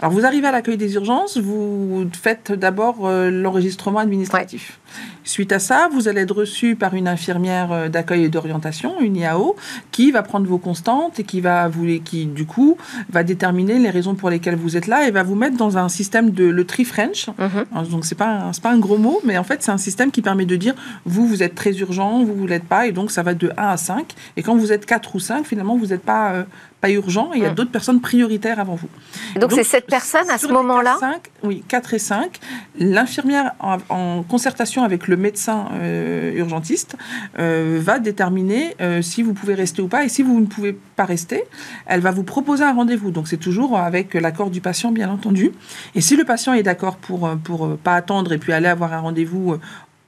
Alors, vous arrivez à l'accueil des urgences, vous faites d'abord euh, l'enregistrement administratif. Suite à ça, vous allez être reçu par une infirmière euh, d'accueil et d'orientation, une IAO, qui va prendre vos constantes et qui va vous, qui du coup va déterminer les raisons pour lesquelles vous êtes là et va vous mettre dans un système de le tri French. Mhm. Alors, Donc c'est pas un- c'est pas un gros mot, mais en fait c'est un système qui permet de dire vous vous êtes très urgent, vous vous l'êtes pas, et donc ça va de 1 à 5. Et quand vous êtes 4 ou 5, finalement vous n'êtes pas euh, pas urgent et il y a Mhm. d'autres personnes prioritaires avant vous. Donc, c'est cette personne à ce moment-là 4, 5, oui, 4 et 5, l'infirmière, en, en concertation avec le médecin euh, urgentiste, euh, va déterminer euh, si vous pouvez rester ou pas. Et si vous ne pouvez pas rester, elle va vous proposer un rendez-vous. Donc c'est toujours avec l'accord du patient, bien entendu. Et si le patient est d'accord pour, pour pas attendre et puis aller avoir un rendez-vous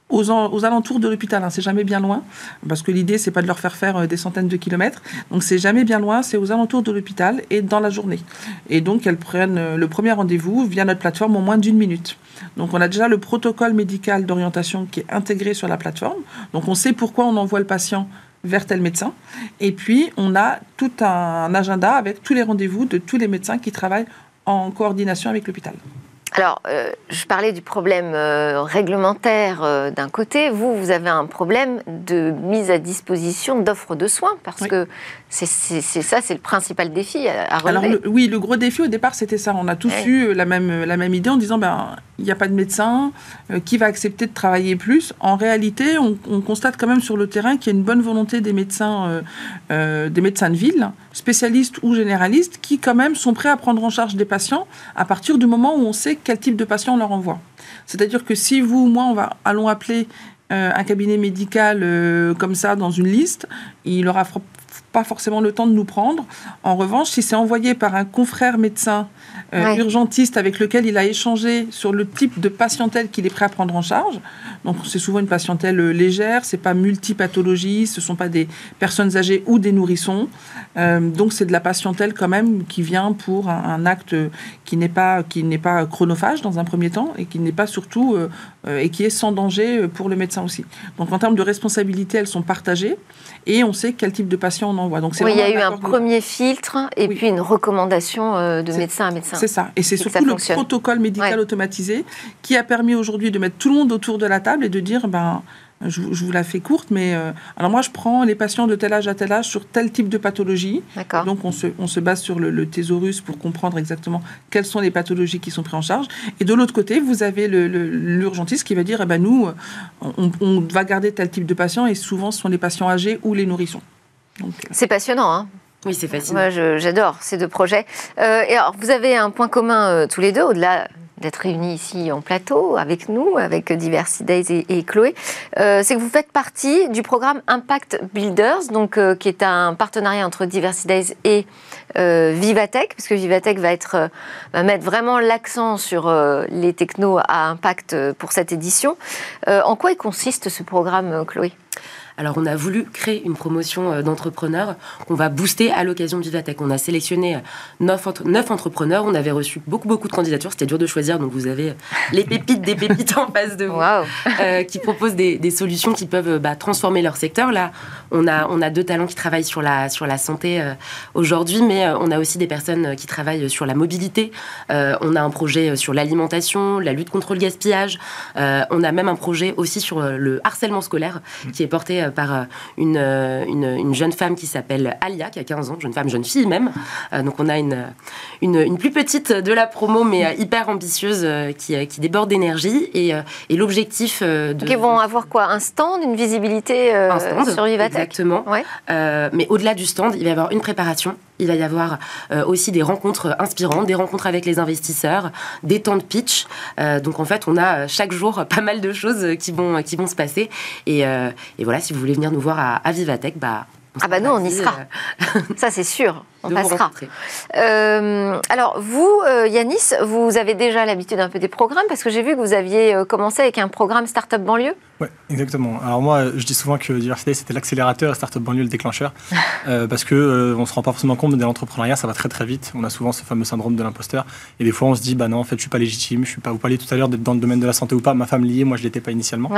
aux, en- aux alentours de l'hôpital, hein, c'est jamais bien loin, parce que l'idée c'est pas de leur faire faire euh, des centaines de kilomètres, donc c'est jamais bien loin, c'est aux alentours de l'hôpital et dans la journée. Et donc elles prennent euh, le premier rendez-vous via notre plateforme en moins d'une minute. Donc on a déjà le protocole médical d'orientation qui est intégré sur la plateforme, donc on sait pourquoi on envoie le patient vers tel médecin. Et puis on a tout un agenda avec tous les rendez-vous de tous les médecins qui travaillent en coordination avec l'hôpital. Alors, euh, je parlais du problème euh, réglementaire euh, d'un côté. Vous, vous avez un problème de mise à disposition d'offres de soins, parce Oui. que c'est ça, c'est le principal défi à, à Alors relever. le- oui, le gros défi au départ c'était ça. On a tous eu la même, la même idée en disant ben il n'y a pas de médecin qui va accepter de travailler plus. En réalité, on, on constate quand même sur le terrain qu'il y a une bonne volonté des médecins, des médecins de ville, spécialistes ou généralistes, qui quand même sont prêts à prendre en charge des patients à partir du moment où on sait quel type de patient on leur envoie. C'est-à-dire que si vous ou moi on va allons appeler euh, un cabinet médical euh, comme ça dans une liste, il aura fr- pas forcément le temps de nous prendre. En revanche, si c'est envoyé par un confrère médecin euh, Ouais. urgentiste avec lequel il a échangé sur le type de patientèle qu'il est prêt à prendre en charge, donc c'est souvent une patientèle euh, légère, c'est pas multipathologie, ce sont pas des personnes âgées ou des nourrissons, Euh, donc c'est de la patientèle quand même qui vient pour un, un acte qui n'est pas qui n'est pas chronophage dans un premier temps et qui n'est pas surtout euh, et qui est sans danger pour le médecin aussi. Donc en termes de responsabilité, elles sont partagées et on sait quel type de patient on envoie. Donc Oui, il y a eu un premier filtre et Oui. puis une recommandation euh, de médecin à médecin. C'est ça. Et c'est surtout le protocole médical Ouais. automatisé qui a permis aujourd'hui de mettre tout le monde autour de la table et de dire, ben, je, vous- je vous la fais courte, mais euh, alors moi je prends les patients de tel âge à tel âge sur tel type de pathologie. D'accord. Donc on se, on se base sur le, le thésaurus pour comprendre exactement quelles sont les pathologies qui sont prises en charge. Et de l'autre côté, vous avez le- le- l'urgentiste qui va dire, eh ben nous, on, on va garder tel type de patient et souvent ce sont les patients âgés ou les nourrissons. Euh, C'est passionnant, hein Oui, c'est facile. Moi, j'adore ces deux projets. Euh, et alors, vous avez un point commun euh, tous les deux, au-delà d'être réunis ici en plateau avec nous, avec Diversity Days et, Chloé, euh, c'est que vous faites partie du programme Impact Builders, donc euh, qui est un partenariat entre Diversity Days et euh, Vivatech, parce que Vivatech va euh, va mettre vraiment l'accent sur les technos à impact pour cette édition. En quoi il consiste ce programme, Chloé? Alors, on a voulu créer une promotion euh, d'entrepreneurs qu'on va booster à l'occasion de Vivatech. On a sélectionné euh, neuf, entre- neuf entrepreneurs. On avait reçu beaucoup, beaucoup de candidatures. C'était dur de choisir. Donc, vous avez euh, les pépites des pépites en face de vous euh, qui proposent des, des solutions qui peuvent bah, transformer leur secteur. Là, on a, on a deux talents qui travaillent sur la, sur la santé euh, aujourd'hui, mais euh, on a aussi des personnes qui travaillent sur la mobilité. Euh, on a un projet sur l'alimentation, la lutte contre le gaspillage. Euh, on a même un projet aussi sur le harcèlement scolaire qui est porté créé par une, une, jeune femme qui s'appelle Alia, qui a 15 ans, jeune femme, jeune fille même. donc on a une, une, plus petite de la promo, mais hyper ambitieuse, qui, qui déborde d'énergie. Et, et l'objectif de... Ils vont avoir quoi? Un stand, une visibilité un stand, sur Vivatech? Exactement. mais au-delà du stand, il va y avoir une préparation il va y avoir euh, aussi des rencontres inspirantes, des rencontres avec les investisseurs, des temps de pitch. Euh, donc en fait, on a euh, chaque jour pas mal de choses qui vont, qui vont se passer. Et, et voilà, si vous voulez venir nous voir à, à Vivatech, bah, ah bah nous, on y sera. Ça, c'est sûr. On passera. Euh, alors, vous, euh, Yanis, vous avez déjà l'habitude un peu des programmes parce que j'ai vu que vous aviez euh, commencé avec un programme Startup Banlieue. Oui, exactement. Alors moi, je dis souvent que diversité, c'était l'accélérateur et Startup Banlieue le déclencheur parce que on se rend pas forcément compte de l'entrepreneuriat, ça va très très vite. On a souvent ce fameux syndrome de l'imposteur et des fois on se dit bah non, en fait, je suis pas légitime, je suis pas. Vous parliez tout à l'heure d'être dans le domaine de la santé ou pas. Ma femme liée, moi, je l'étais pas initialement.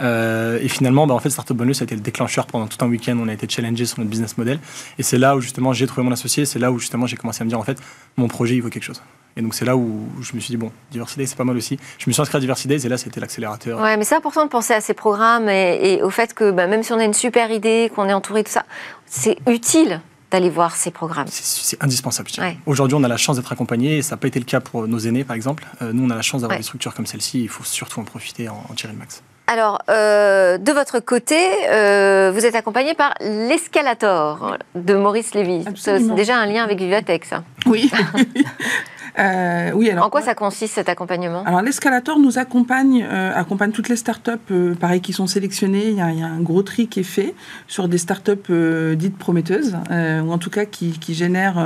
et finalement, bah, en fait, Startup Banlieue, ça a été le déclencheur pendant tout un week-end. On a été challengé sur notre business model. Et c'est là où justement j'ai trouvé mon associé, c'est là où justement j'ai commencé à me dire en fait, mon projet il vaut quelque chose. Et donc c'est là où je me suis dit, bon, Diversity c'est pas mal aussi. Je me suis inscrit à Diversity et là c'était l'accélérateur. Ouais, mais c'est important de penser à ces programmes et, au fait que bah, même si on a une super idée, qu'on est entouré de ça, c'est utile d'aller voir ces programmes. C'est indispensable. Aujourd'hui, on a la chance d'être accompagné et ça n'a pas été le cas pour nos aînés, par exemple. Euh, nous, on a la chance d'avoir des structures comme celle-ci. Il faut surtout en profiter, en, en tirer le max. Alors, euh, de votre côté, euh, vous êtes accompagné par l'escalator de Maurice Lévy. C'est déjà un lien avec Vivatech, ça. Oui. Euh, oui, alors, en quoi ça consiste cet accompagnement? Alors l'escalator nous accompagne, euh, accompagne toutes les startups, euh, pareil, qui sont sélectionnées. Il y, a, un gros tri qui est fait sur des startups euh, dites prometteuses, ou en tout cas qui, qui génèrent,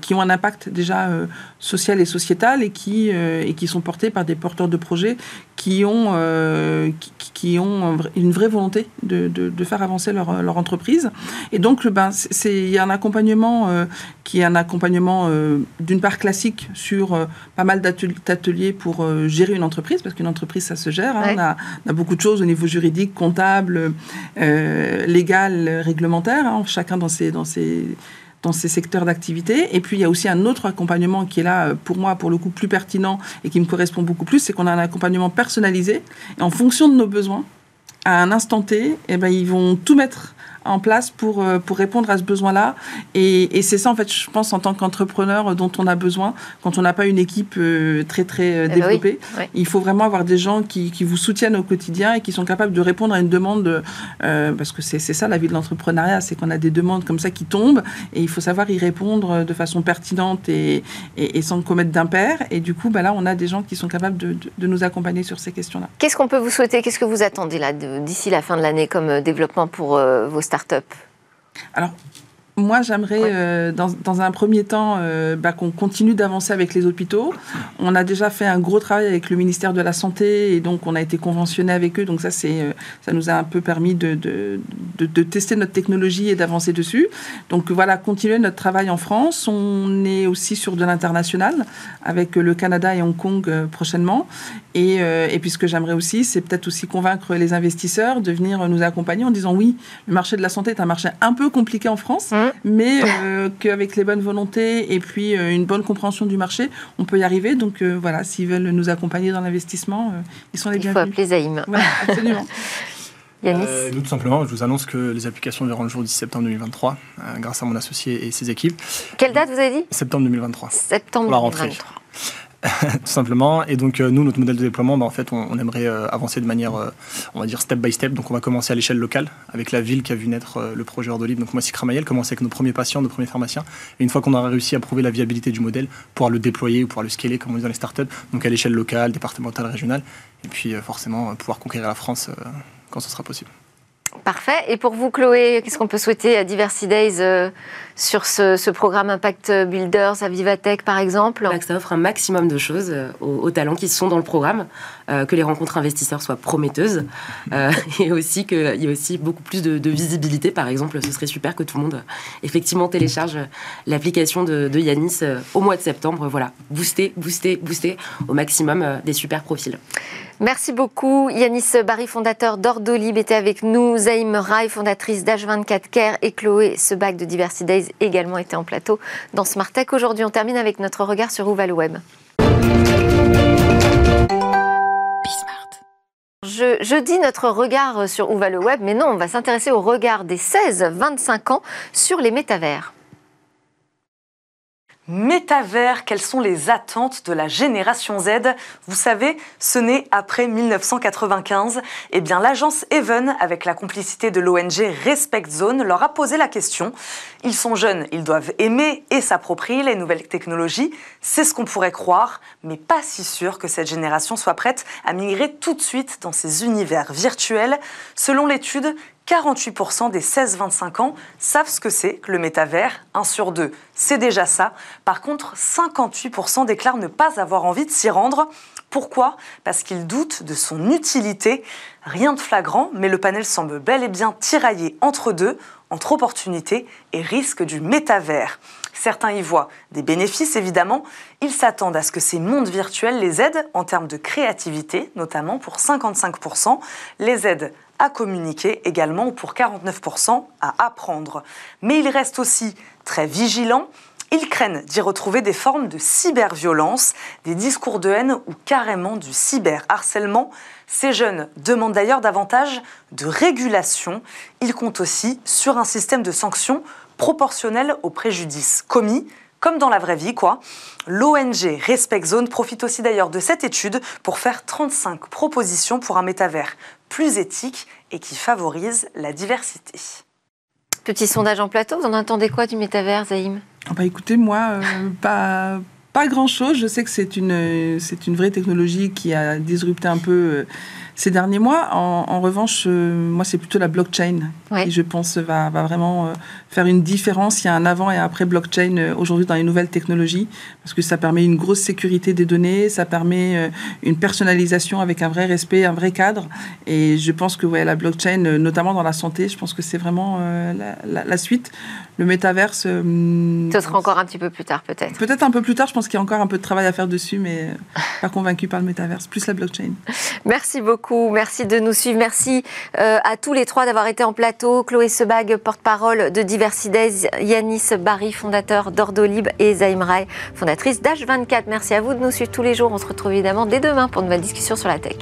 qui ont un impact déjà social et sociétal et qui, et qui sont portés par des porteurs de projets qui ont, qui, qui, ont une vraie volonté de, de, de faire avancer leur, leur, entreprise. Et donc, ben, il y a un accompagnement qui est un accompagnement d'une part classique sur euh, pas mal d'ateliers pour euh, gérer une entreprise, parce qu'une entreprise, ça se gère. Hein. On, a, beaucoup de choses au niveau juridique, comptable, euh, légal, réglementaire, hein, chacun dans ses, dans ses, dans ces secteurs d'activité. Et puis, il y a aussi un autre accompagnement qui est là, pour moi, pour le coup, plus pertinent et qui me correspond beaucoup plus, c'est qu'on a un accompagnement personnalisé. Et en fonction de nos besoins, à un instant T, et eh ben, ils vont tout mettre en place pour, euh, pour répondre à ce besoin-là. Et, et c'est ça, en fait, je pense, en tant qu'entrepreneur, dont on a besoin quand on n'a pas une équipe euh, très, très euh, eh ben développée. Il faut vraiment avoir des gens qui, qui, vous soutiennent au quotidien et qui sont capables de répondre à une demande, parce que c'est ça la vie de l'entrepreneuriat, c'est qu'on a des demandes comme ça qui tombent et il faut savoir y répondre de façon pertinente et, et, sans commettre d'impair. Et du coup, bah là, on a des gens qui sont capables de, de, nous accompagner sur ces questions-là. Qu'est-ce qu'on peut vous souhaiter? Qu'est-ce que vous attendez là d'ici la fin de l'année comme développement pour vos Alors, moi, j'aimerais, euh, dans, dans, un premier temps, euh, bah, qu'on continue d'avancer avec les hôpitaux. On a déjà fait un gros travail avec le ministère de la Santé et donc on a été conventionné avec eux. Donc ça, c'est, euh, ça nous a un peu permis de, de, de, de tester notre technologie et d'avancer dessus. Donc voilà, continuer notre travail en France. On est aussi sur de l'international avec le Canada et Hong Kong prochainement. Et, et puis ce que j'aimerais aussi, c'est peut-être aussi convaincre les investisseurs de venir nous accompagner en disant oui, le marché de la santé est un marché un peu compliqué en France. Mmh mais euh, qu'avec les bonnes volontés et puis euh, une bonne compréhension du marché, on peut y arriver. Donc euh, voilà, s'ils veulent nous accompagner dans l'investissement, ils sont les bienvenus. Il faut appeler Zaïm. absolument. Yanis nous, tout simplement, je vous annonce que les applications verront le jour 10 septembre 2023, grâce à mon associé et ses équipes. Quelle date vous avez dit? Septembre 2023. Septembre 2023. tout simplement. Et donc, euh, nous, notre modèle de déploiement, bah, en fait, on, aimerait euh, avancer de manière, euh, on va dire, step by step. Donc, on va commencer à l'échelle locale avec la ville qui a vu naître le projet Ordolib. Donc, moi, Cramaïel, commencer avec nos premiers patients, nos premiers pharmaciens. Et une fois qu'on aura réussi à prouver la viabilité du modèle, pouvoir le déployer ou pouvoir le scaler, comme on dit dans les startups, donc à l'échelle locale, départementale, régionale. Et puis, forcément, pouvoir conquérir la France quand ce sera possible. Parfait. Et pour vous, Chloé, qu'est-ce qu'on peut souhaiter à Diversity Days euh, sur ce, programme Impact Builders à Vivatech, par exemple bah, Ça offre un maximum de choses euh, aux, talents qui sont dans le programme, euh, que les rencontres investisseurs soient prometteuses, et aussi qu'il y ait aussi beaucoup plus de, visibilité. Par exemple, ce serait super que tout le monde, effectivement, télécharge l'application de, de, Yanis au mois de septembre. Voilà, booster, booster, booster au maximum des super profils. Merci beaucoup. Yanis Barry, fondateur d'Ordolib, était avec nous. Zaïm Rai, fondatrice d'H24 Care et Chloé Sebac de Diversity Days également étaient en plateau dans Smart Tech. Aujourd'hui, on termine avec notre regard sur où va le web. Je, dis notre regard sur où va le web, mais non, on va s'intéresser au regard des 16-25 ans sur les métavers. Métavers, quelles sont les attentes de la génération Z? Vous savez, ce n'est après 1995. Eh bien, l'agence Even, avec la complicité de l'ONG Respect Zone, leur a posé la question. Ils sont jeunes, ils doivent aimer et s'approprier les nouvelles technologies. C'est ce qu'on pourrait croire, mais pas si sûr que cette génération soit prête à migrer tout de suite dans ces univers virtuels. Selon l'étude, 48% des 16-25 ans savent ce que c'est que le métavers. 1 sur 2, c'est déjà ça. Par contre, 58% déclarent ne pas avoir envie de s'y rendre. Pourquoi? Parce qu'ils doutent de son utilité. Rien de flagrant, mais le panel semble bel et bien tiraillé entre deux, entre opportunités et risques du métavers. Certains y voient des bénéfices, évidemment. Ils s'attendent à ce que ces mondes virtuels les aident en termes de créativité, notamment pour 55%, les aident à communiquer également pour 49% à apprendre. Mais ils restent aussi très vigilants. Ils craignent d'y retrouver des formes de cyberviolence, des discours de haine ou carrément du cyberharcèlement. Ces jeunes demandent d'ailleurs davantage de régulation. Ils comptent aussi sur un système de sanctions proportionnel aux préjudices commis comme dans la vraie vie, quoi. L'ONG Respect Zone profite aussi d'ailleurs de cette étude pour faire 35 propositions pour un métavers plus éthique et qui favorise la diversité. Petit sondage en plateau, vous en entendez quoi du métavers, Zaïm ah bah Écoutez, moi, euh, pas, pas grand-chose. Je sais que c'est une, c'est une vraie technologie qui a disrupté un peu... Euh, ces derniers mois. En, revanche, euh, moi, c'est plutôt la blockchain qui, je pense, va, va vraiment euh, faire une différence. Il y a un avant et un après blockchain euh, aujourd'hui dans les nouvelles technologies parce que ça permet une grosse sécurité des données, ça permet une personnalisation avec un vrai respect, un vrai cadre. Et je pense que ouais, la blockchain, notamment dans la santé, je pense que c'est vraiment la, la, suite. Le métaverse. Ce sera encore un petit peu plus tard, peut-être. Peut-être un peu plus tard. Je pense qu'il y a encore un peu de travail à faire dessus, mais pas convaincu par le métaverse, plus la blockchain. Merci beaucoup. Merci de nous suivre. Merci euh, à tous les trois d'avoir été en plateau. Chloé Sebag, porte-parole de Diversides, Yanis Barry, fondateur d'Ordolib et Zaim Rai, fondatrice d'H24. Merci à vous de nous suivre tous les jours. On se retrouve évidemment dès demain pour une nouvelle discussion sur la tech.